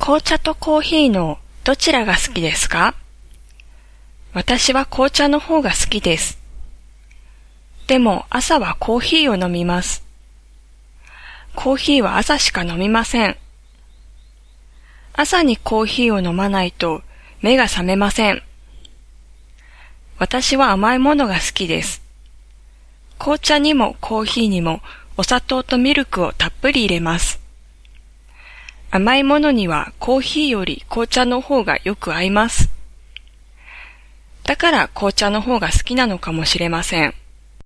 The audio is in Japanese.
紅茶とコーヒーのどちらが好きですか？私は紅茶の方が好きです。でも朝はコーヒーを飲みます。コーヒーは朝しか飲みません。朝にコーヒーを飲まないと目が覚めません。私は甘いものが好きです。紅茶にもコーヒーにもお砂糖とミルクをたっぷり入れます。甘いものにはコーヒーより紅茶の方がよく合います。だから紅茶の方が好きなのかもしれません。